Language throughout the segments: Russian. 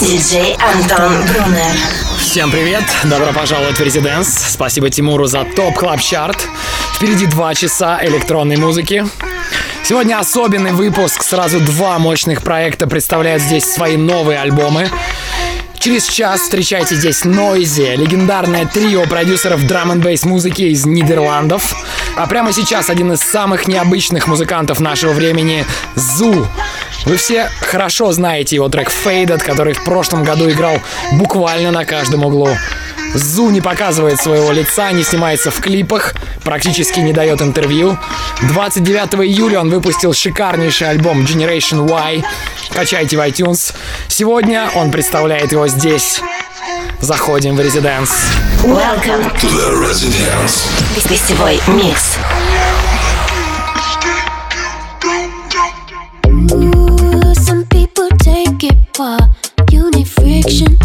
Диджей Антон Брунер. Всем привет! Добро пожаловать в Резиденс. Спасибо Тимуру за топ клаб чарт. Впереди два часа электронной музыки. Сегодня особенный выпуск. Сразу два мощных проекта представляют здесь свои новые альбомы. Через час встречайте здесь Нойзи, легендарное трио продюсеров драм н бейс музыки из Нидерландов. А прямо сейчас один из самых необычных музыкантов нашего времени — Зу. Вы все хорошо знаете его трек Faded, который в прошлом году играл буквально на каждом углу. Зу не показывает своего лица, не снимается в клипах, практически не дает интервью. 29 июля он выпустил шикарнейший альбом Generation Y. Качайте в iTunes. Сегодня он представляет его здесь. Заходим в резиденс. Welcome To the Residence. гостевой микс. Some people take it for unique friction,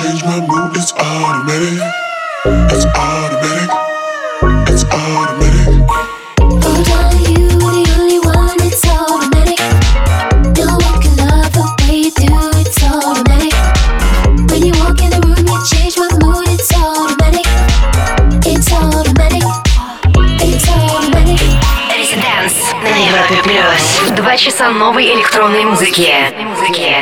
change my mood. It's automatic. It's automatic. It's automatic. Oh, darling, you the only one. It's automatic. No one can love the way you do. It's automatic. When you walk in the room, you change my mood. It's automatic. It's automatic. It's automatic. Резиденс на Европе плюс. Два часа новой электронной музыки. Музыки.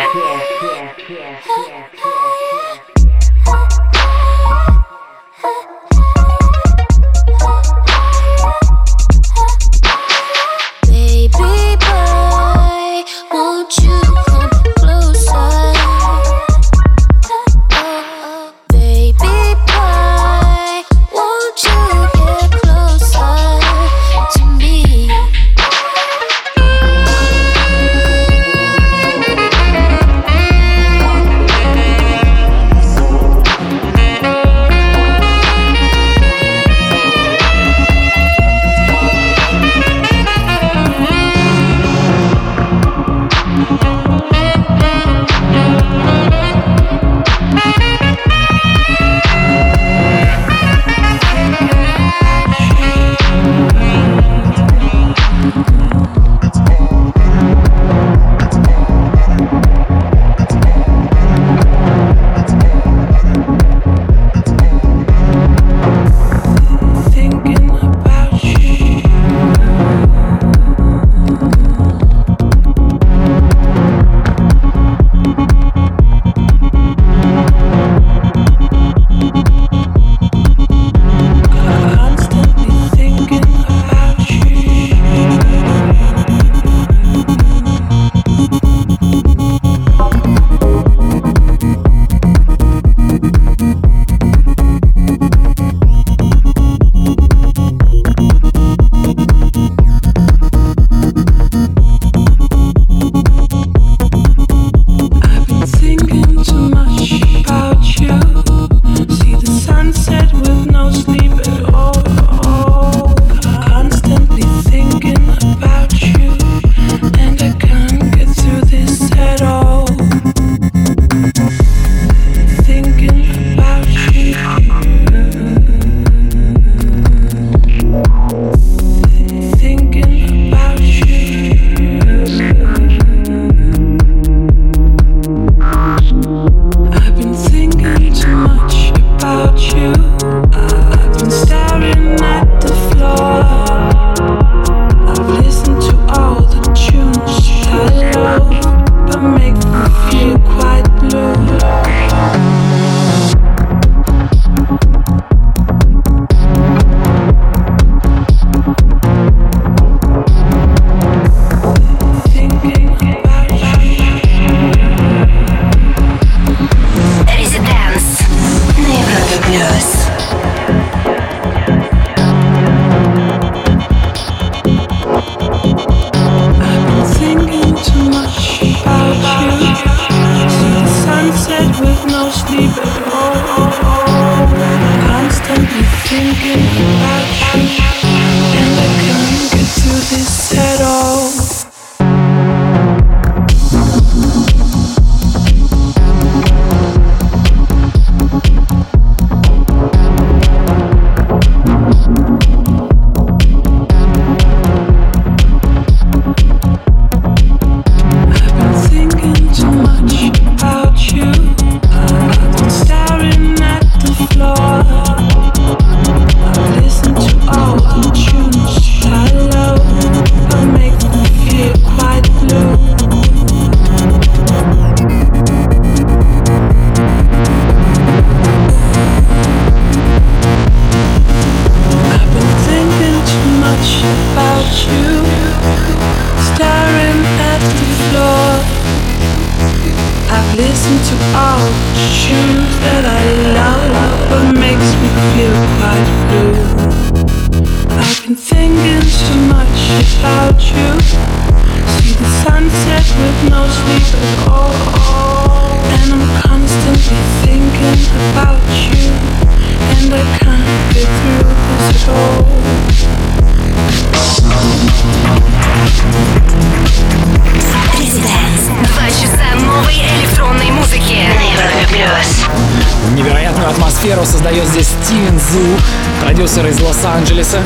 Лос-Анджелеса.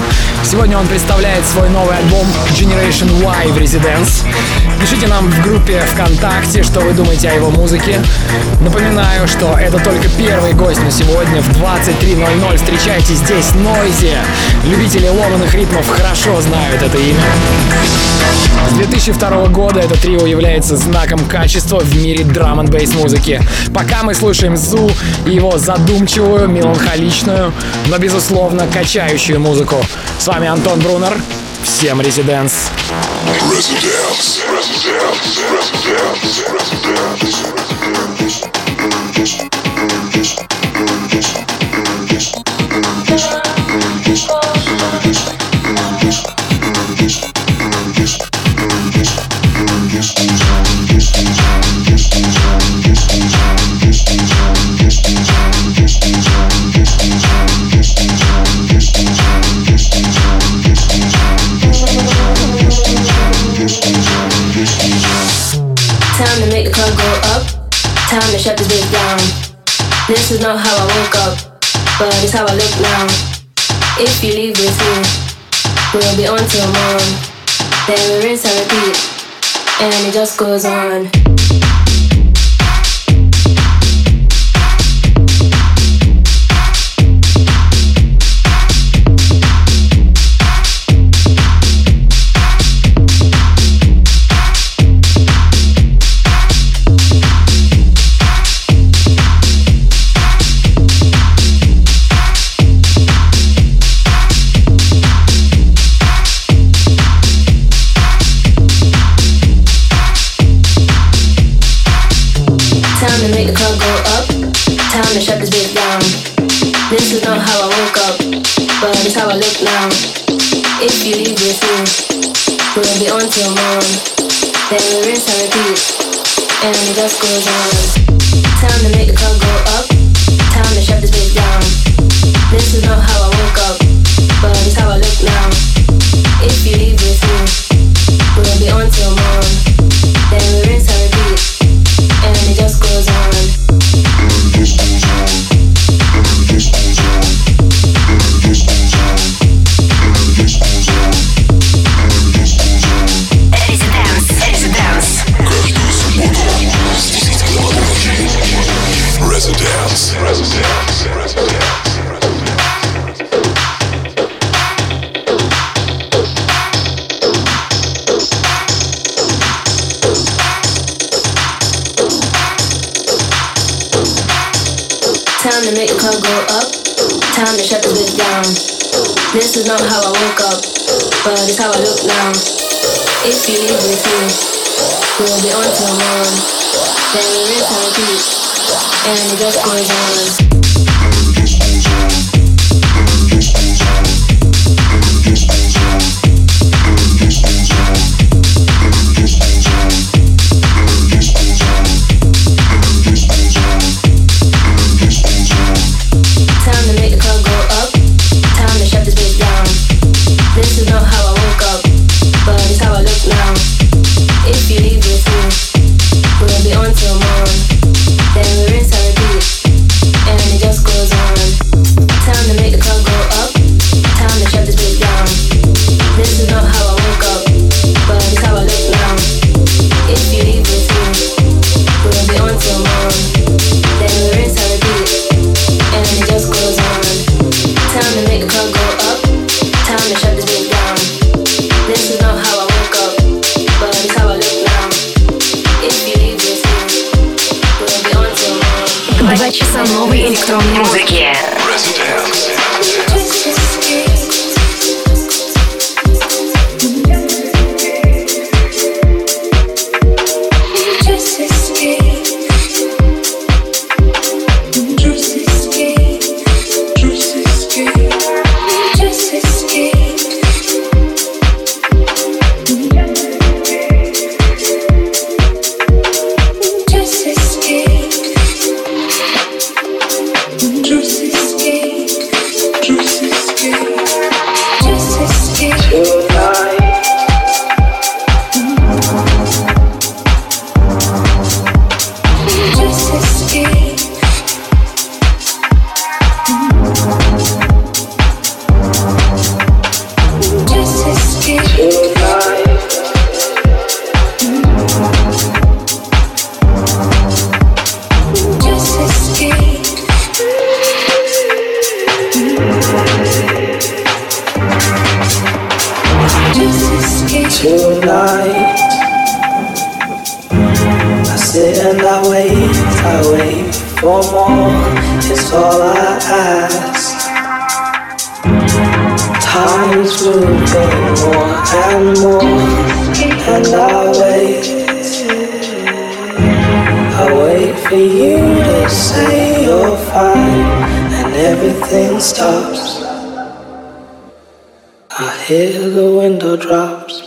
Сегодня он представляет свой новый альбом Generation Y в Residence. Пишите нам в группе ВКонтакте, что вы думаете о его музыке. Напоминаю, что это только первый гость на сегодня. В 23.00 встречайте здесь Нойзи. Любители ломаных ритмов хорошо знают это имя. С 2002 года это трио является знаком качества в мире драм н бейс музыки. Пока мы слушаем Зу и его задумчивую, меланхоличную, но безусловно качающую музыку. С вами Антон Брунер. Всем резиденс. Residence. Residence. Residence. Residence. That's how I look now. If you leave with me, we'll be on till morn. rinse and repeat, and it just goes on. and goes on. Time to make the club go up. Time to shut this bitch down. This is not how I woke up, but it's how I look now. There is no peace, and it just goes on. sit and I wait, I wait for more. It's all I ask. Times will go more and more, and I wait. I wait for you to say you're fine, and everything stops. I hear the window drops.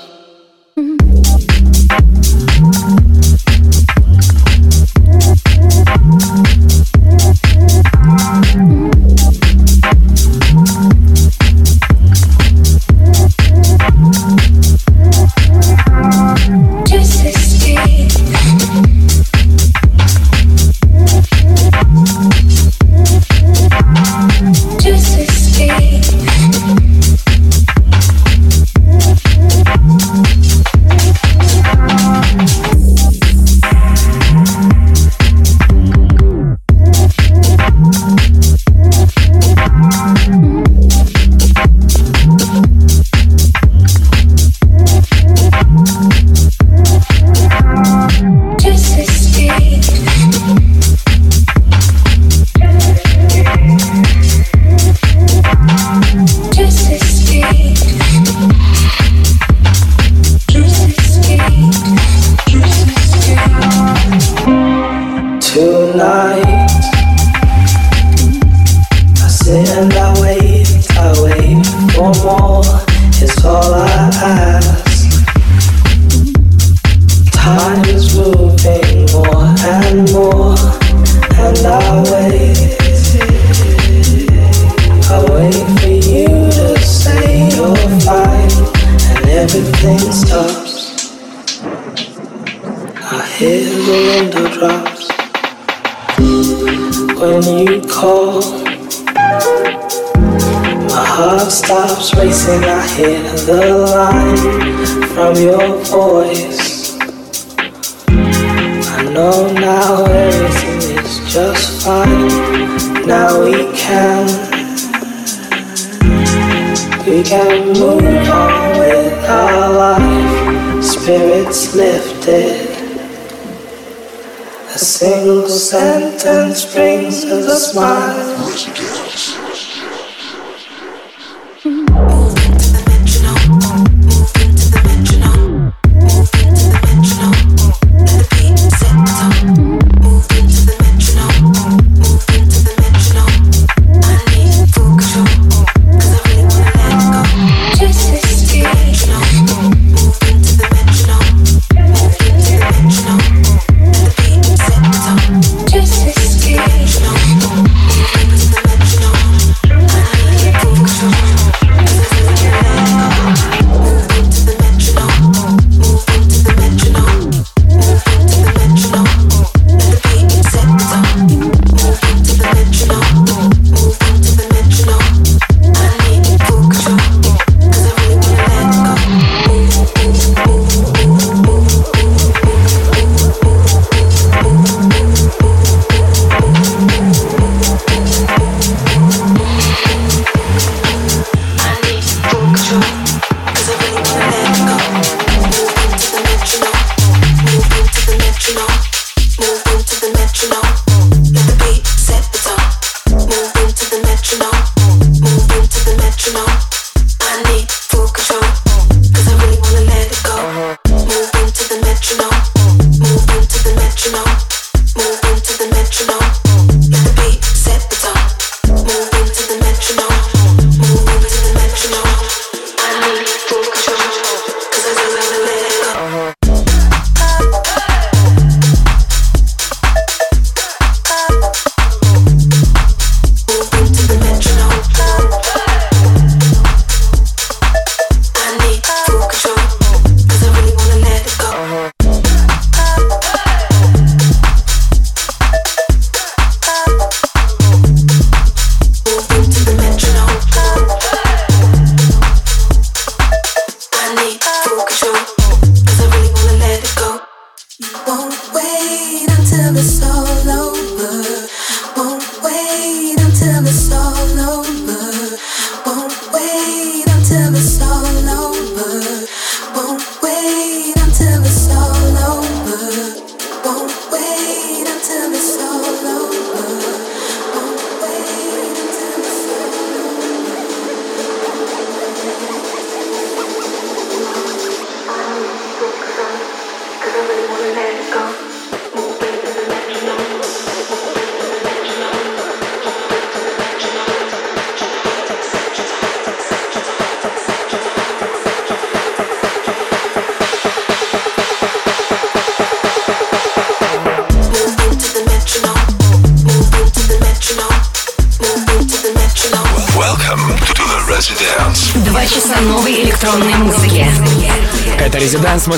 And I wait, I wait for more. It's all I ask. Time is moving more and more, and I wait. I wait for you to say you're fine, and everything stops. I hear the window drops when you call heart stops racing, I hear the line from your voice. I know now everything is just fine. Now we can, we can move on with our life. Spirits lifted. A single sentence brings us a smile.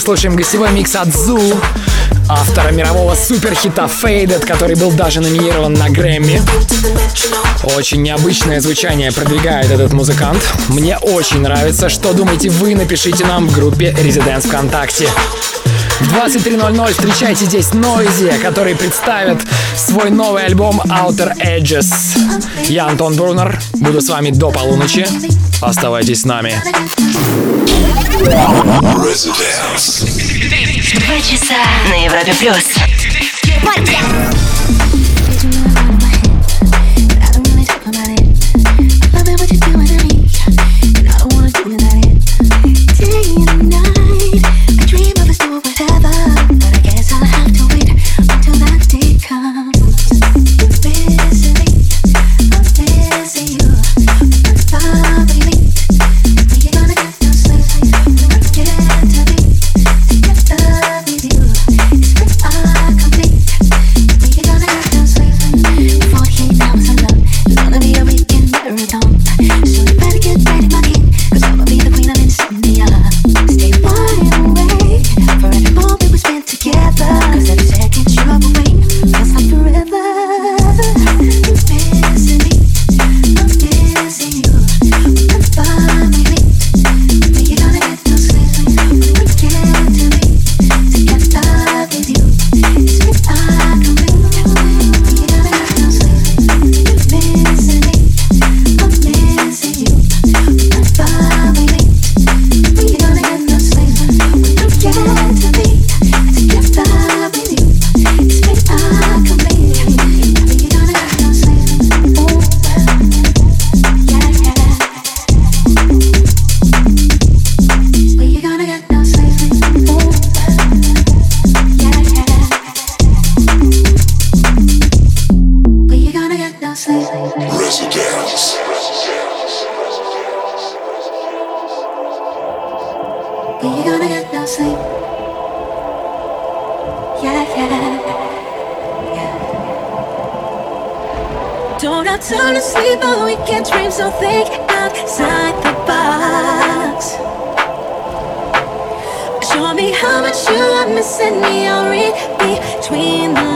Слушаем гостевой микс от Зу, автора мирового суперхита Faded, который был даже номинирован на Грэмми. Очень необычное звучание продвигает этот музыкант. Мне очень нравится. Что думаете вы? Напишите нам в группе Резиденс ВКонтакте. В 23.00 встречайте здесь Нойзи, который представит свой новый альбом Outer Edges. Я Антон Брунер, буду с вами до полуночи. Оставайтесь с нами. Два часа на Европе Плюс. so think outside the box. Show me how much you are missing me. I'll read between the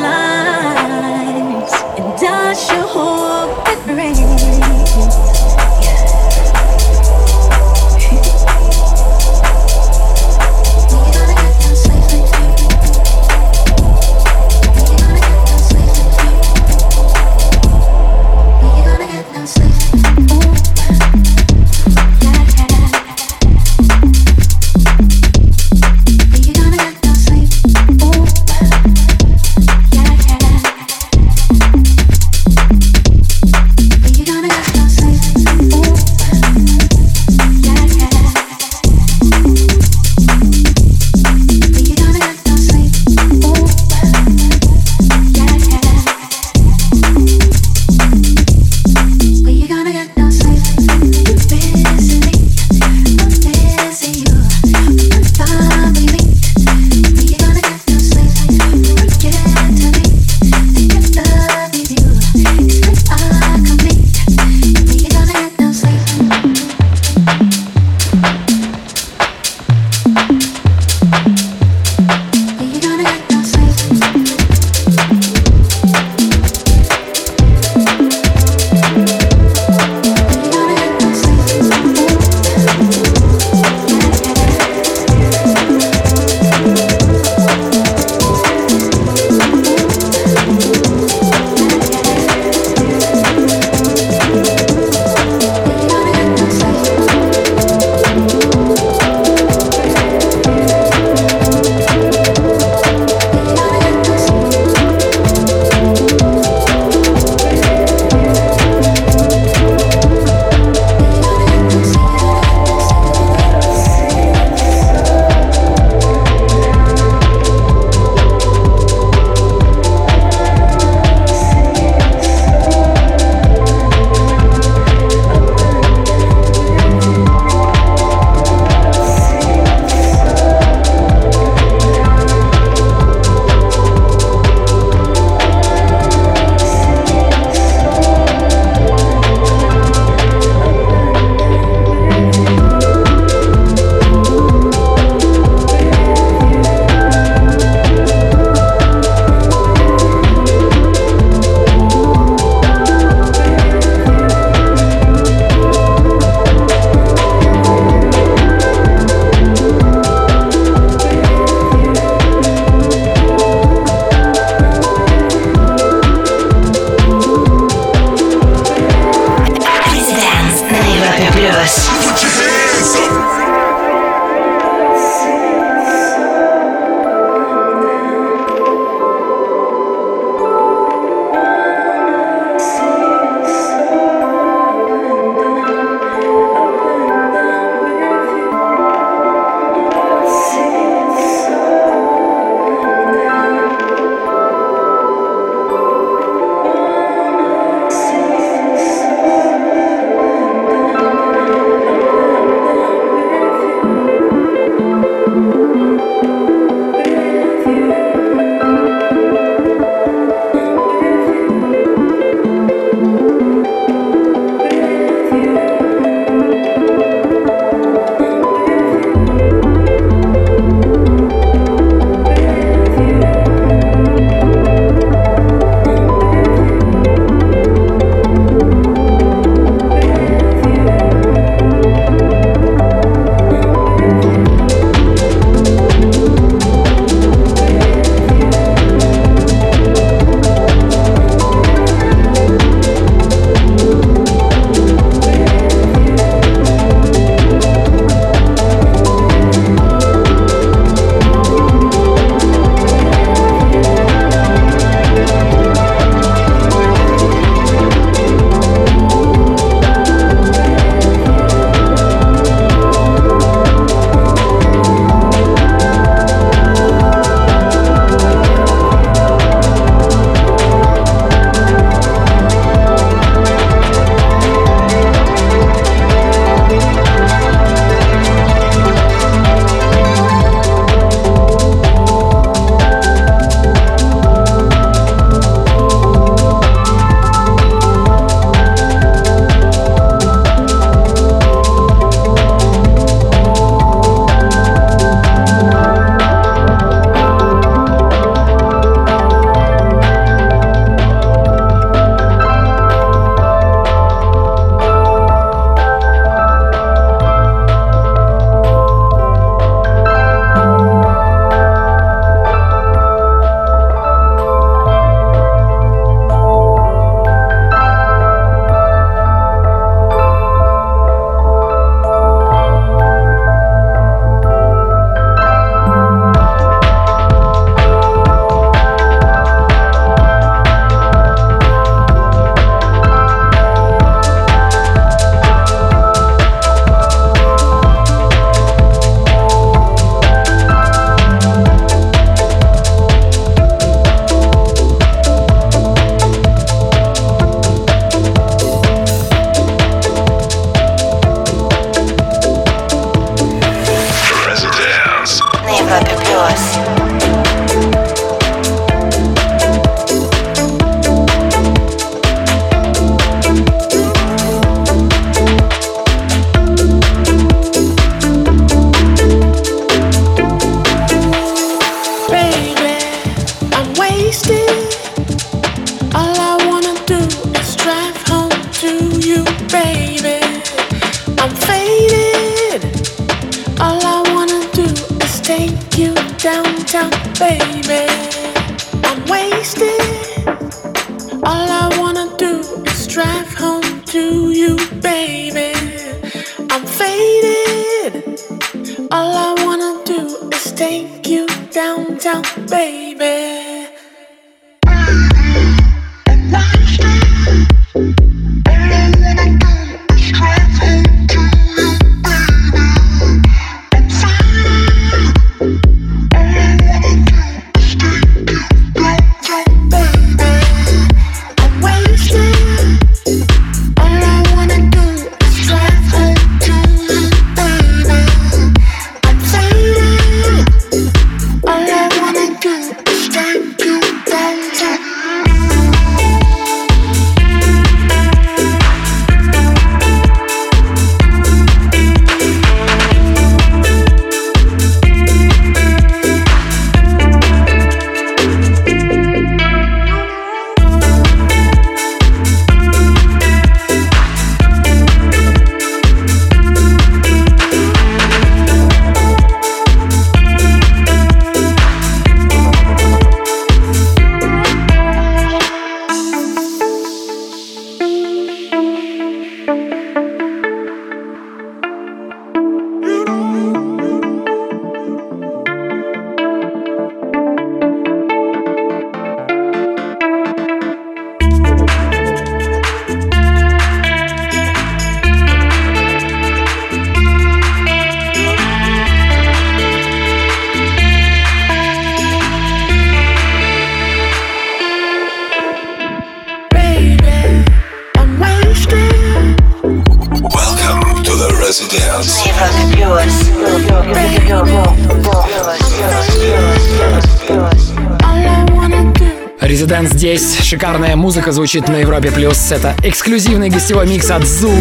Шикарная музыка звучит на Европе+. плюс. Это эксклюзивный гостевой микс от Зу,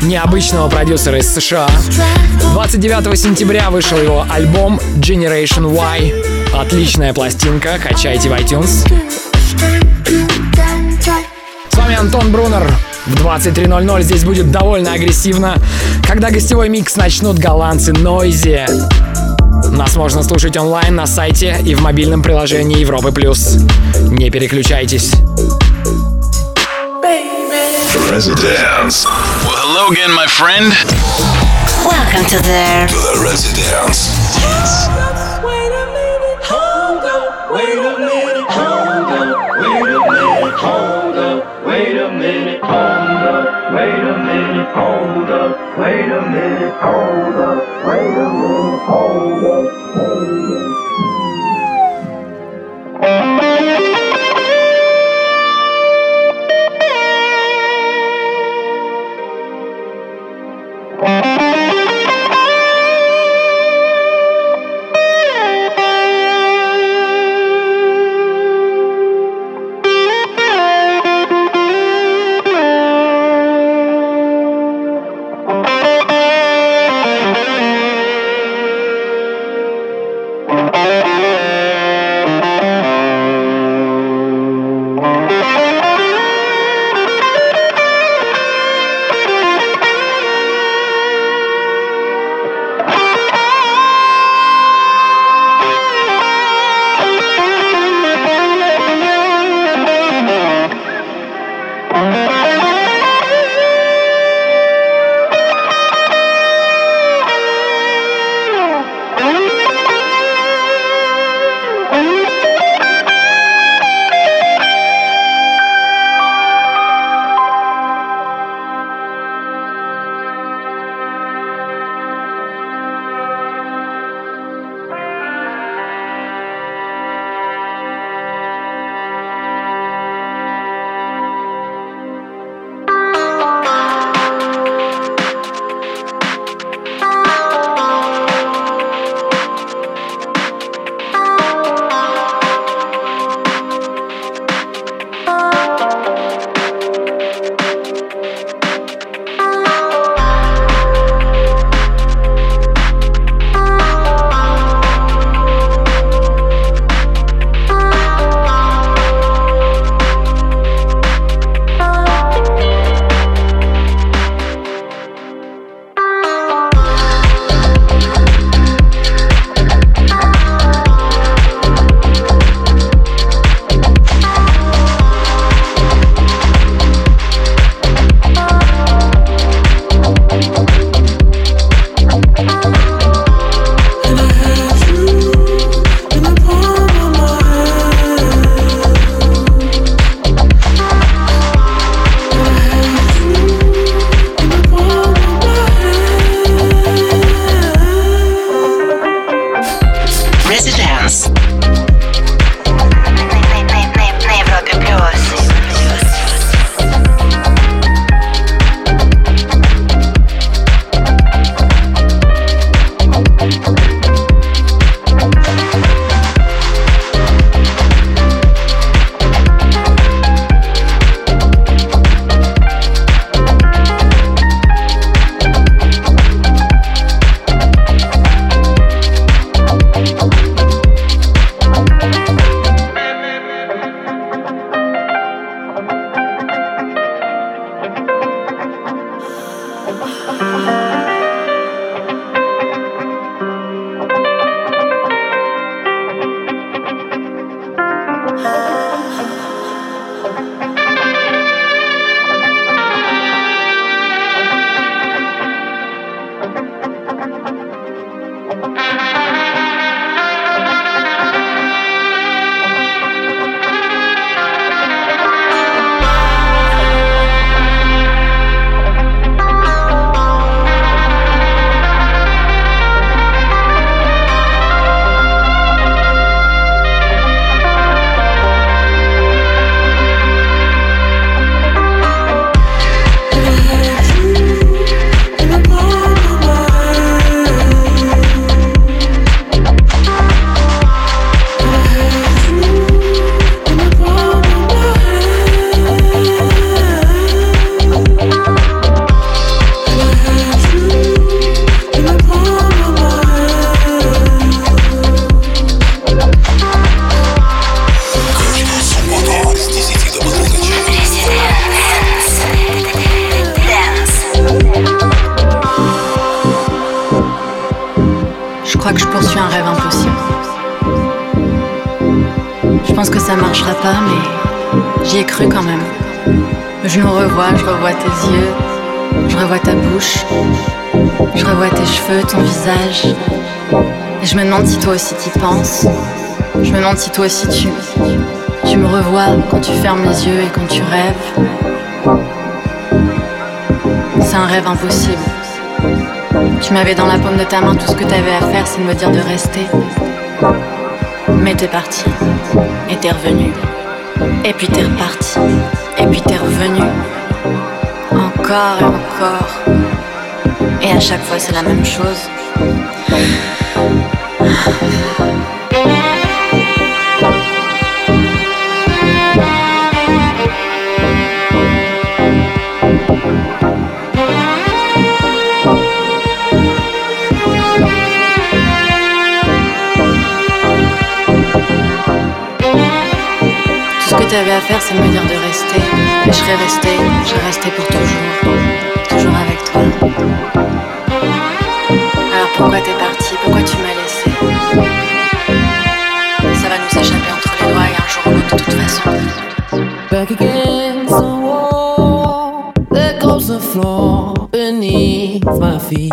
необычного продюсера из США. 29 сентября вышел его альбом Generation Y. Отличная пластинка, качайте в iTunes. С вами Антон Брунер. В 23.00 здесь будет довольно агрессивно, когда гостевой микс начнут голландцы Нойзи. Нас можно слушать онлайн на сайте и в мобильном приложении Европы+. плюс. Не переключайтесь. Residence. Well, hello again, my friend. Welcome to the To the Residence. Wait a minute, hold up, wait a minute, hold up. crois revois, je revois tes yeux, je revois ta bouche, je revois tes cheveux, ton visage. Et je me demande si toi aussi t'y penses. Je me demande si toi aussi tu, tu me revois quand tu fermes les yeux et quand tu rêves. C'est un rêve impossible. Tu m'avais dans la paume de ta main, tout ce que t'avais à faire, c'est de me dire de rester. Mais t'es parti, et t'es revenu. Et puis t'es reparti, et puis t'es revenu. Encore et encore. Et à chaque fois, c'est la même chose. À faire, c'est me dire de rester. Et je serais restée, je serais pour toujours. Toujours avec toi. Alors pourquoi t'es parti Pourquoi tu m'as laissé Ça va nous échapper entre les doigts et un jour ou l'autre de toute façon. Back against the wall, there goes the floor beneath my feet.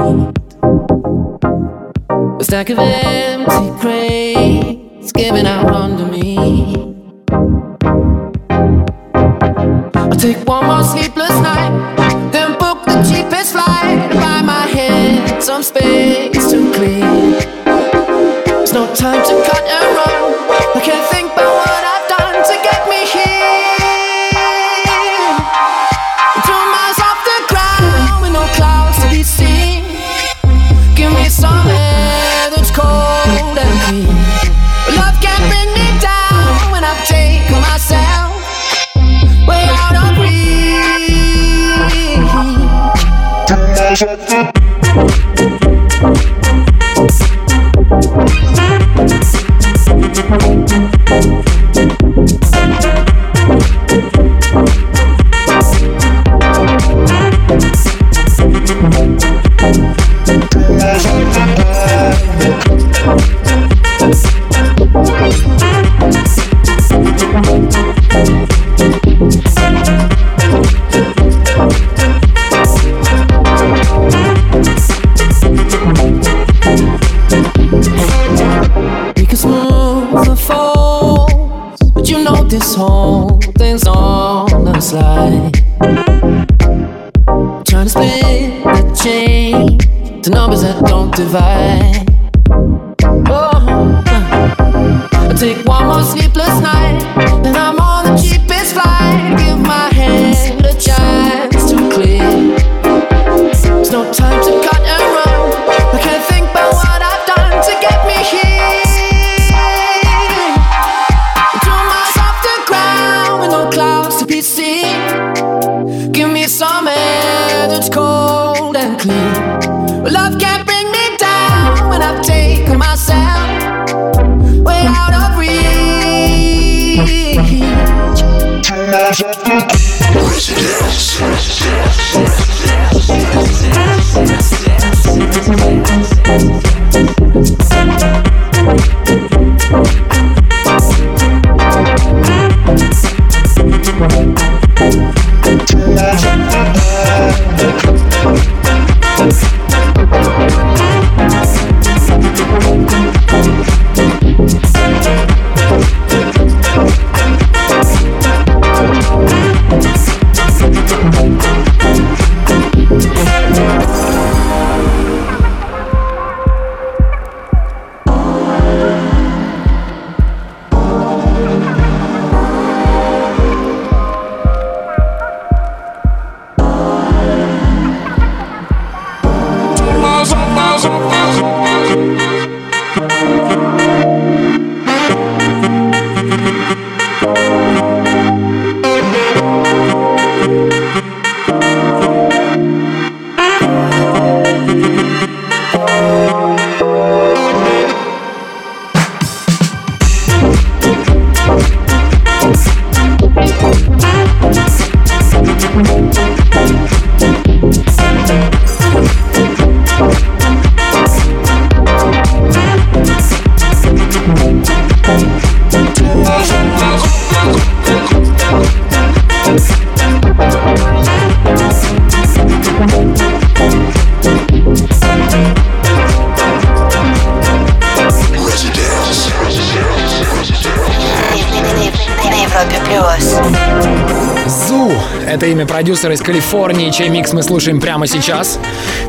Имя продюсера из Калифорнии, чей микс мы слушаем прямо сейчас.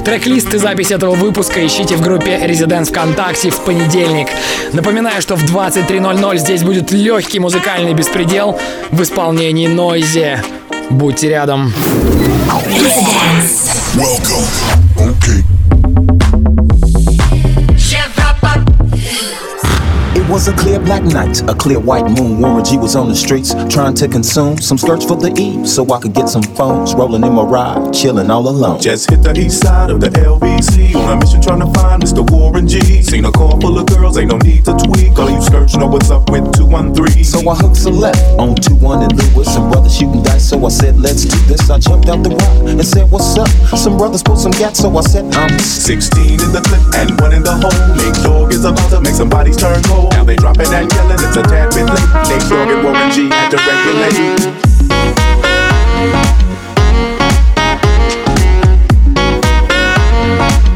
Трек-лист и запись этого выпуска ищите в группе Residents ВКонтакте в понедельник. Напоминаю, что в 23.00 здесь будет легкий музыкальный беспредел в исполнении Нойзи. Будьте рядом. Welcome. Okay. It was a clear black night, a clear white moon. Warren G was on the streets trying to consume some skirts for the eve so I could get some phones. Rolling in my ride, chilling all alone. Just hit the east side of the LBC on a mission trying to find Mr. Warren G. Seen a car full of girls, ain't no need to tweak. All you skirts know what's up with 213. So I hooked a left on 2-1 and Lewis. Some brothers shooting dice, so I said, let's do this. I jumped out the rock and said, what's up? Some brothers pulled some gas, so I said, I'm 16 in the clip and one in the hole. Nate Dogg is about to make some bodies turn cold. Now they dropping and yelling, it's a tad bit late. Nate Dogg and Warren G had to regulate.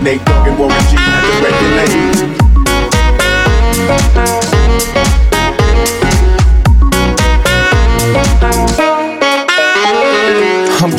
Nate Dogg and Warren G had to regulate.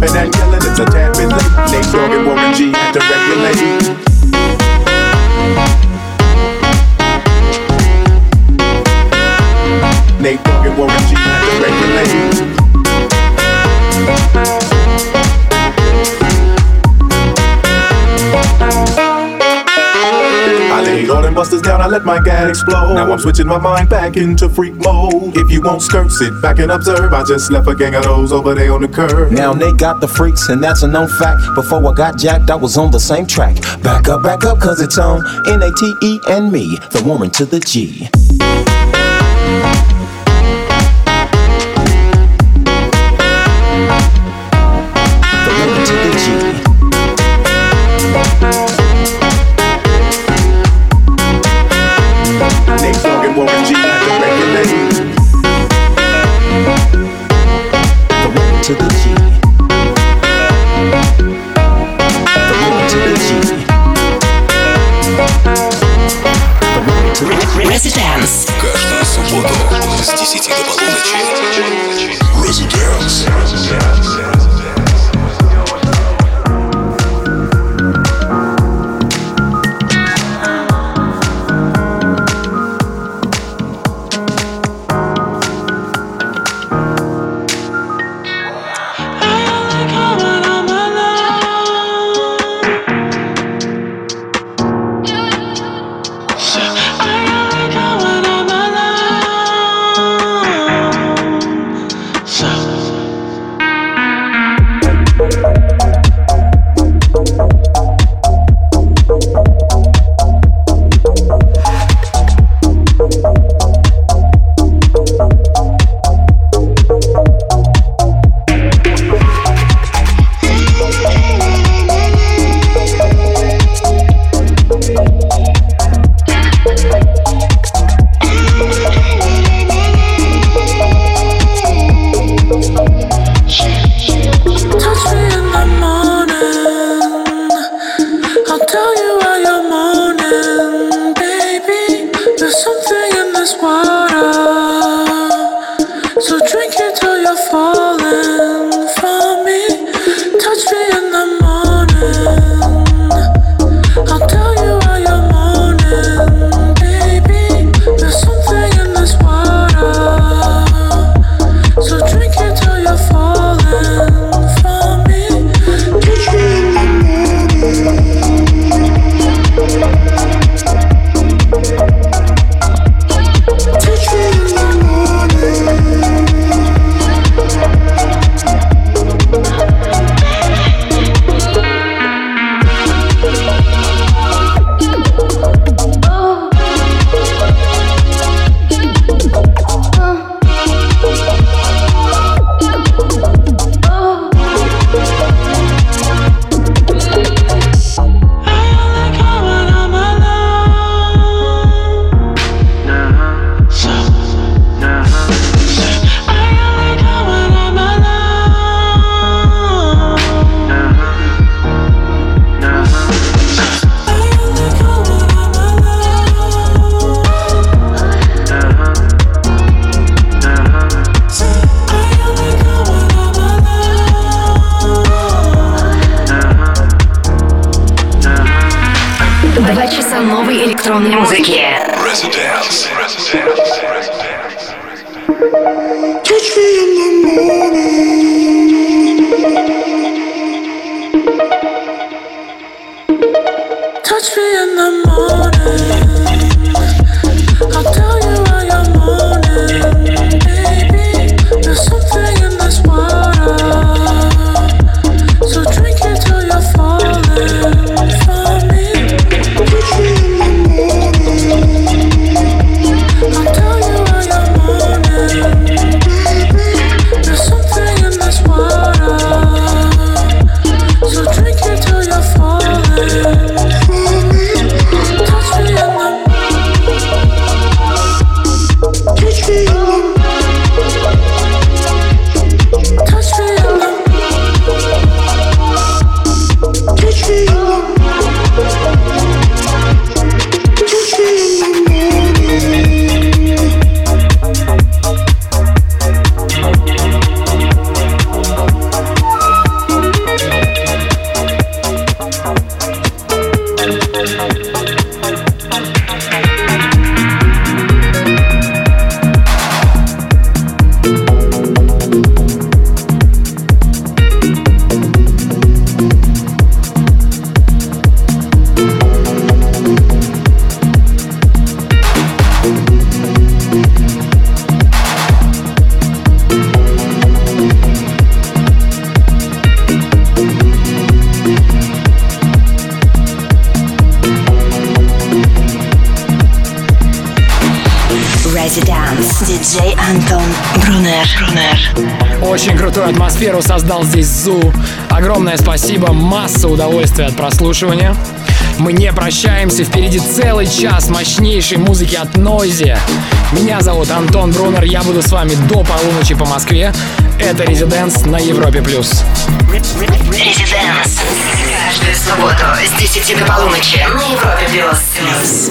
popping and let my gat explode. Now I'm switching my mind back into freak mode. If you won't skirt, sit back and observe. I just left a gang of those over there on the curb. Now they got the freaks, and that's a known fact. Before I got jacked, I was on the same track. Back up, back up, cause it's on N A T E and me, the woman to the G. Зу. Огромное спасибо, масса удовольствия от прослушивания. Мы не прощаемся, впереди целый час мощнейшей музыки от Нойзи. Меня зовут Антон Брунер, я буду с вами до полуночи по Москве. Это «Резиденс» на Европе+. плюс. «Резиденс» каждую субботу с 10 до полуночи на Европе+. плюс.